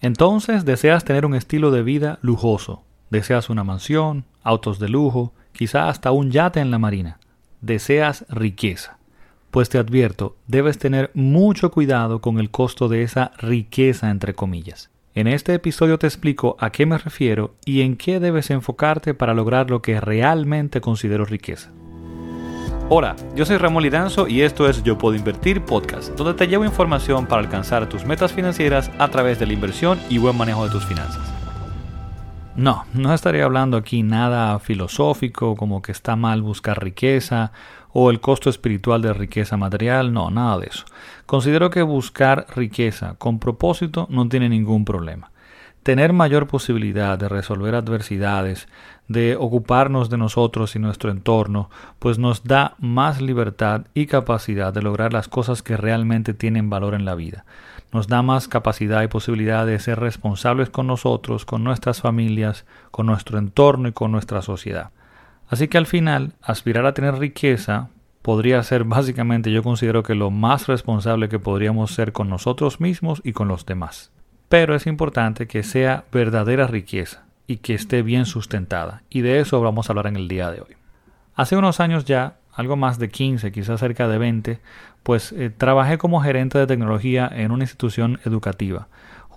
Entonces deseas tener un estilo de vida lujoso. Deseas una mansión, autos de lujo, quizá hasta un yate en la marina. Deseas riqueza. Pues te advierto, debes tener mucho cuidado con el costo de esa riqueza entre comillas. En este episodio te explico a qué me refiero y en qué debes enfocarte para lograr lo que realmente considero riqueza. Hola, yo soy Ramón Lidanzo y esto es Yo Puedo Invertir Podcast, donde te llevo información para alcanzar tus metas financieras a través de la inversión y buen manejo de tus finanzas. No, no estaré hablando aquí nada filosófico como que está mal buscar riqueza o el costo espiritual de riqueza material, no, nada de eso. Considero que buscar riqueza con propósito no tiene ningún problema tener mayor posibilidad de resolver adversidades, de ocuparnos de nosotros y nuestro entorno, pues nos da más libertad y capacidad de lograr las cosas que realmente tienen valor en la vida. Nos da más capacidad y posibilidad de ser responsables con nosotros, con nuestras familias, con nuestro entorno y con nuestra sociedad. Así que al final, aspirar a tener riqueza podría ser básicamente yo considero que lo más responsable que podríamos ser con nosotros mismos y con los demás pero es importante que sea verdadera riqueza y que esté bien sustentada, y de eso vamos a hablar en el día de hoy. Hace unos años ya, algo más de 15, quizás cerca de 20, pues eh, trabajé como gerente de tecnología en una institución educativa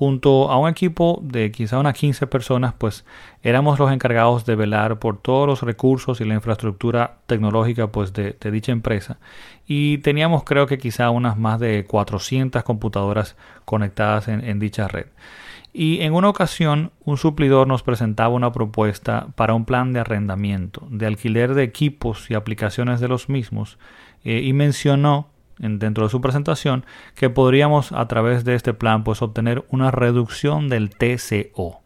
junto a un equipo de quizá unas 15 personas, pues éramos los encargados de velar por todos los recursos y la infraestructura tecnológica pues de, dicha empresa. Y teníamos creo que quizá unas más de 400 computadoras conectadas en, dicha red. Y en una ocasión un suplidor nos presentaba una propuesta para un plan de arrendamiento, de alquiler de equipos y aplicaciones de los mismos, eh, y mencionó dentro de su presentación que podríamos a través de este plan pues obtener una reducción del TCO.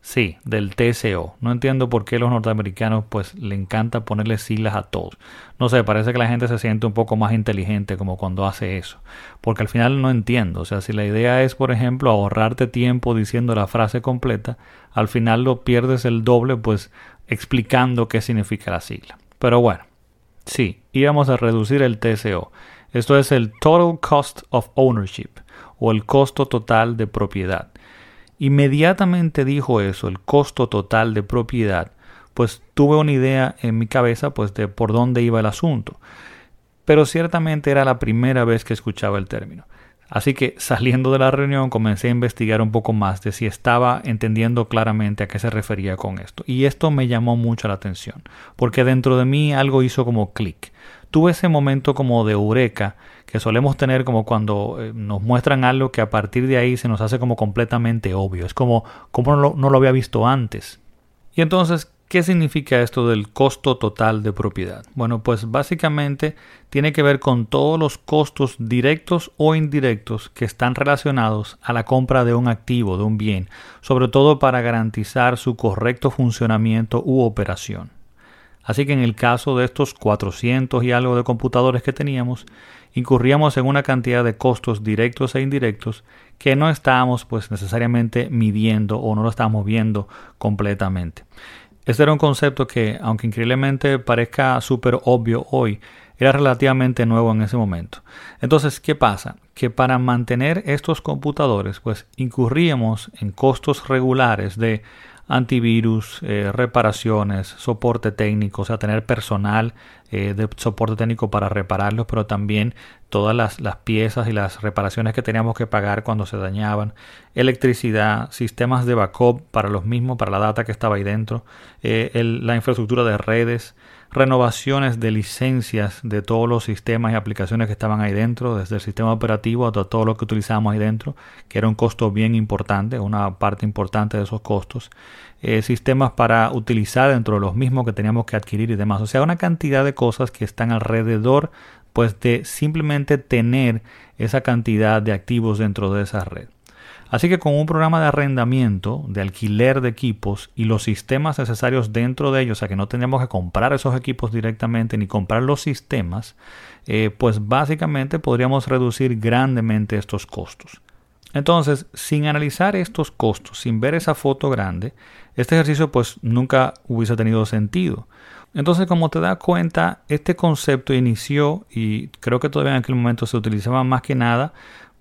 Sí, del TCO. No entiendo por qué los norteamericanos pues le encanta ponerle siglas a todos. No sé, parece que la gente se siente un poco más inteligente como cuando hace eso. Porque al final no entiendo. O sea, si la idea es, por ejemplo, ahorrarte tiempo diciendo la frase completa, al final lo pierdes el doble pues explicando qué significa la sigla. Pero bueno, sí, íbamos a reducir el TCO. Esto es el Total Cost of Ownership o el costo total de propiedad. Inmediatamente dijo eso, el costo total de propiedad, pues tuve una idea en mi cabeza pues de por dónde iba el asunto. Pero ciertamente era la primera vez que escuchaba el término. Así que saliendo de la reunión comencé a investigar un poco más de si estaba entendiendo claramente a qué se refería con esto. Y esto me llamó mucho la atención, porque dentro de mí algo hizo como clic tuve ese momento como de eureka que solemos tener como cuando eh, nos muestran algo que a partir de ahí se nos hace como completamente obvio. Es como, como no, no lo había visto antes. Y entonces, ¿qué significa esto del costo total de propiedad? Bueno, pues básicamente tiene que ver con todos los costos directos o indirectos que están relacionados a la compra de un activo, de un bien, sobre todo para garantizar su correcto funcionamiento u operación. Así que en el caso de estos 400 y algo de computadores que teníamos, incurríamos en una cantidad de costos directos e indirectos que no estábamos pues necesariamente midiendo o no lo estábamos viendo completamente. Este era un concepto que, aunque increíblemente parezca súper obvio hoy, era relativamente nuevo en ese momento. Entonces, ¿qué pasa? Que para mantener estos computadores, pues incurríamos en costos regulares de antivirus, eh, reparaciones, soporte técnico, o sea, tener personal eh, de soporte técnico para repararlos, pero también todas las, piezas y las reparaciones que teníamos que pagar cuando se dañaban, electricidad, sistemas de backup para los mismos, para la data que estaba ahí dentro, eh, la infraestructura de redes, renovaciones de licencias de todos los sistemas y aplicaciones que estaban ahí dentro, desde el sistema operativo hasta todo lo que utilizamos ahí dentro, que era un costo bien importante, una parte importante de esos costos, eh, sistemas para utilizar dentro de los mismos que teníamos que adquirir y demás. O sea, una cantidad de cosas que están alrededor pues de simplemente tener esa cantidad de activos dentro de esa red. Así que con un programa de arrendamiento, de alquiler de equipos y los sistemas necesarios dentro de ellos, o sea que no tendríamos que comprar esos equipos directamente ni comprar los sistemas, eh, pues básicamente podríamos reducir grandemente estos costos. Entonces, sin analizar estos costos, sin ver esa foto grande, este ejercicio pues nunca hubiese tenido sentido. Entonces, como te das cuenta, este concepto inició y creo que todavía en aquel momento se utilizaba más que nada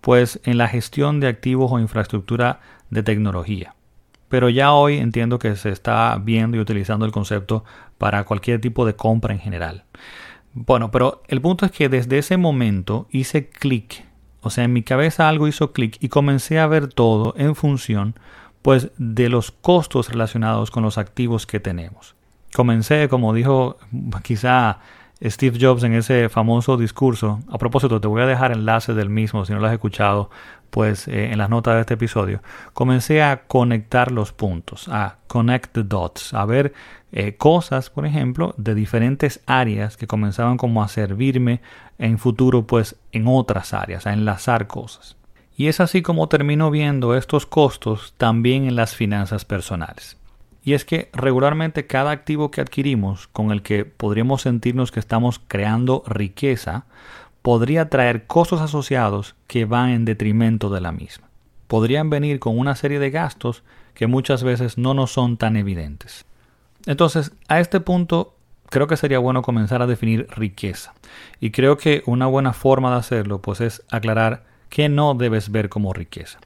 pues en la gestión de activos o infraestructura de tecnología. Pero ya hoy entiendo que se está viendo y utilizando el concepto para cualquier tipo de compra en general. Bueno, pero el punto es que desde ese momento hice clic, o sea, en mi cabeza algo hizo clic y comencé a ver todo en función pues de los costos relacionados con los activos que tenemos. Comencé, como dijo quizá Steve Jobs en ese famoso discurso. A propósito, te voy a dejar enlace del mismo si no lo has escuchado, pues eh, en las notas de este episodio. Comencé a conectar los puntos, a connect the dots, a ver eh, cosas, por ejemplo, de diferentes áreas que comenzaban como a servirme en futuro, pues en otras áreas, a enlazar cosas. Y es así como termino viendo estos costos también en las finanzas personales. Y es que regularmente cada activo que adquirimos con el que podríamos sentirnos que estamos creando riqueza, podría traer costos asociados que van en detrimento de la misma. Podrían venir con una serie de gastos que muchas veces no nos son tan evidentes. Entonces, a este punto creo que sería bueno comenzar a definir riqueza. Y creo que una buena forma de hacerlo pues es aclarar qué no debes ver como riqueza.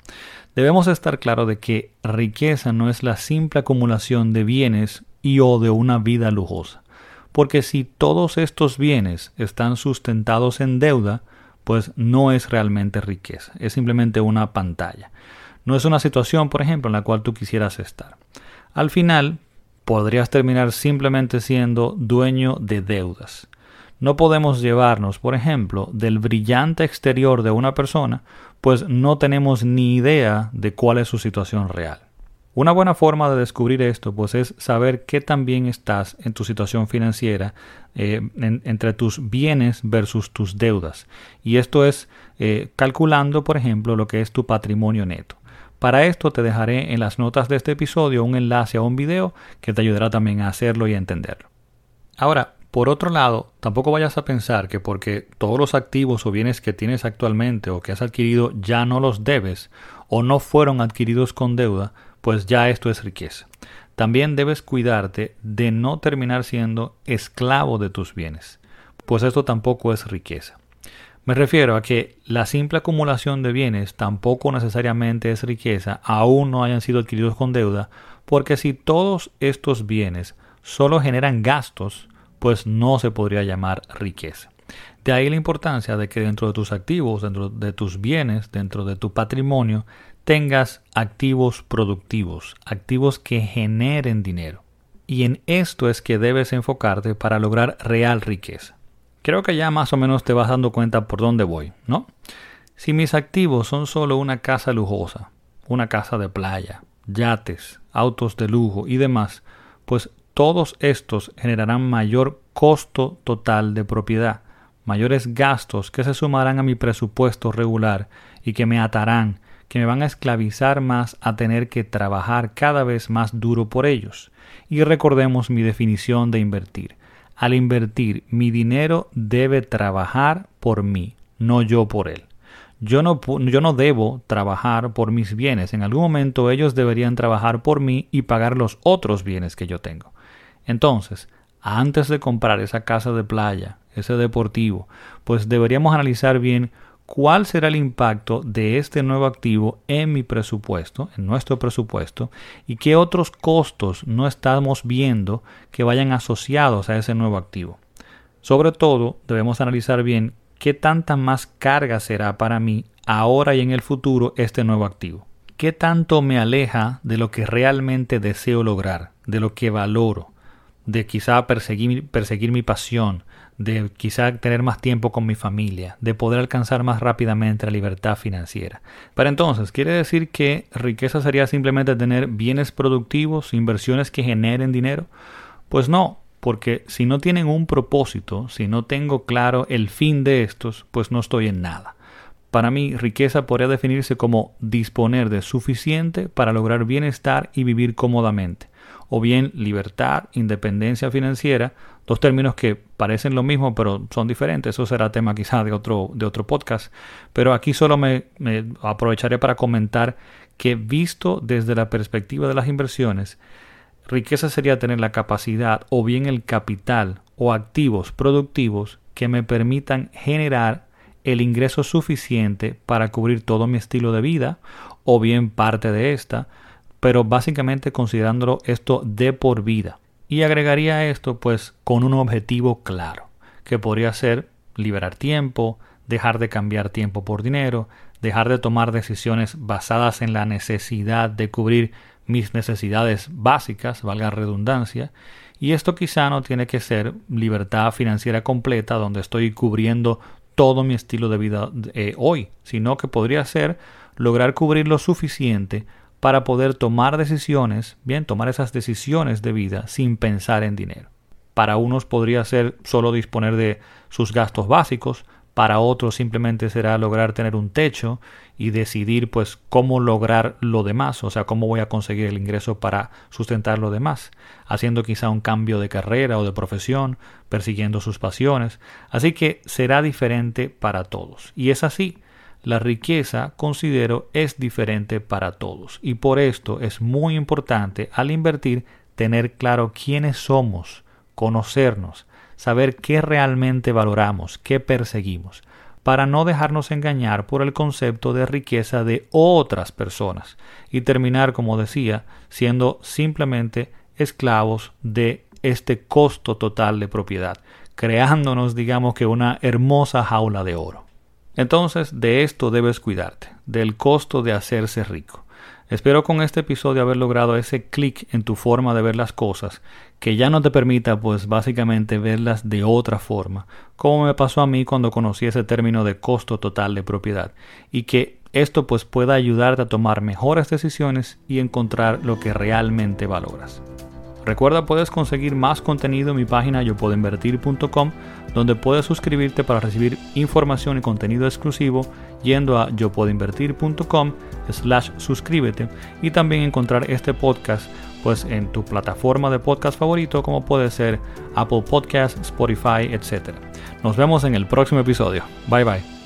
Debemos estar claro de que riqueza no es la simple acumulación de bienes y o de una vida lujosa. Porque si todos estos bienes están sustentados en deuda, pues no es realmente riqueza, es simplemente una pantalla. No es una situación, por ejemplo, en la cual tú quisieras estar. Al final, podrías terminar simplemente siendo dueño de deudas. No podemos llevarnos, por ejemplo, del brillante exterior de una persona, pues no tenemos ni idea de cuál es su situación real. Una buena forma de descubrir esto, pues es saber qué tan bien estás en tu situación financiera eh, entre tus bienes versus tus deudas. Y esto es eh, calculando, por ejemplo, lo que es tu patrimonio neto. Para esto te dejaré en las notas de este episodio un enlace a un video que te ayudará también a hacerlo y a entenderlo. Ahora, por otro lado, tampoco vayas a pensar que porque todos los activos o bienes que tienes actualmente o que has adquirido ya no los debes o no fueron adquiridos con deuda, pues ya esto es riqueza. También debes cuidarte de no terminar siendo esclavo de tus bienes, pues esto tampoco es riqueza. Me refiero a que la simple acumulación de bienes tampoco necesariamente es riqueza, aún no hayan sido adquiridos con deuda, porque si todos estos bienes solo generan gastos, pues no se podría llamar riqueza. De ahí la importancia de que dentro de tus activos, dentro de tus bienes, dentro de tu patrimonio, tengas activos productivos, activos que generen dinero. Y en esto es que debes enfocarte para lograr real riqueza. Creo que ya más o menos te vas dando cuenta por dónde voy, ¿no? Si mis activos son solo una casa lujosa, una casa de playa, yates, autos de lujo y demás, pues todos estos generarán mayor costo total de propiedad, mayores gastos que se sumarán a mi presupuesto regular y que me atarán, que me van a esclavizar más a tener que trabajar cada vez más duro por ellos. Y recordemos mi definición de invertir. Al invertir, mi dinero debe trabajar por mí, no yo por él. Yo no, yo no debo trabajar por mis bienes. En algún momento ellos deberían trabajar por mí y pagar los otros bienes que yo tengo. Entonces, antes de comprar esa casa de playa, ese deportivo, pues deberíamos analizar bien cuál será el impacto de este nuevo activo en mi presupuesto, en nuestro presupuesto, y qué otros costos no estamos viendo que vayan asociados a ese nuevo activo. Sobre todo, debemos analizar bien qué tanta más carga será para mí ahora y en el futuro este nuevo activo. ¿Qué tanto me aleja de lo que realmente deseo lograr, de lo que valoro, de quizá perseguir, perseguir mi pasión, de quizá tener más tiempo con mi familia, de poder alcanzar más rápidamente la libertad financiera. Pero entonces, ¿quiere decir que riqueza sería simplemente tener bienes productivos, inversiones que generen dinero? Pues no, porque si no tienen un propósito, si no tengo claro el fin de estos, pues no estoy en nada. Para mí, riqueza podría definirse como disponer de suficiente para lograr bienestar y vivir cómodamente o bien libertad, independencia financiera, dos términos que parecen lo mismo pero son diferentes, eso será tema quizá de otro, de otro podcast, pero aquí solo me, me aprovecharé para comentar que visto desde la perspectiva de las inversiones, riqueza sería tener la capacidad o bien el capital o activos productivos que me permitan generar el ingreso suficiente para cubrir todo mi estilo de vida o bien parte de esta, pero básicamente considerándolo esto de por vida. Y agregaría esto pues con un objetivo claro, que podría ser liberar tiempo, dejar de cambiar tiempo por dinero, dejar de tomar decisiones basadas en la necesidad de cubrir mis necesidades básicas, valga redundancia, y esto quizá no tiene que ser libertad financiera completa donde estoy cubriendo todo mi estilo de vida eh, hoy, sino que podría ser lograr cubrir lo suficiente para poder tomar decisiones, bien, tomar esas decisiones de vida sin pensar en dinero. Para unos podría ser solo disponer de sus gastos básicos, para otros simplemente será lograr tener un techo y decidir pues cómo lograr lo demás, o sea, cómo voy a conseguir el ingreso para sustentar lo demás, haciendo quizá un cambio de carrera o de profesión, persiguiendo sus pasiones, así que será diferente para todos. Y es así, la riqueza, considero, es diferente para todos. Y por esto es muy importante al invertir tener claro quiénes somos, conocernos, saber qué realmente valoramos, qué perseguimos, para no dejarnos engañar por el concepto de riqueza de otras personas y terminar, como decía, siendo simplemente esclavos de este costo total de propiedad, creándonos, digamos que, una hermosa jaula de oro. Entonces, de esto debes cuidarte, del costo de hacerse rico. Espero con este episodio haber logrado ese clic en tu forma de ver las cosas que ya no te permita pues básicamente verlas de otra forma, como me pasó a mí cuando conocí ese término de costo total de propiedad y que esto pues pueda ayudarte a tomar mejores decisiones y encontrar lo que realmente valoras. Recuerda puedes conseguir más contenido en mi página yopuedoinvertir.com donde puedes suscribirte para recibir información y contenido exclusivo yendo a yopuedoinvertir.com slash suscríbete y también encontrar este podcast pues en tu plataforma de podcast favorito como puede ser Apple Podcasts, Spotify, etc. Nos vemos en el próximo episodio. Bye bye.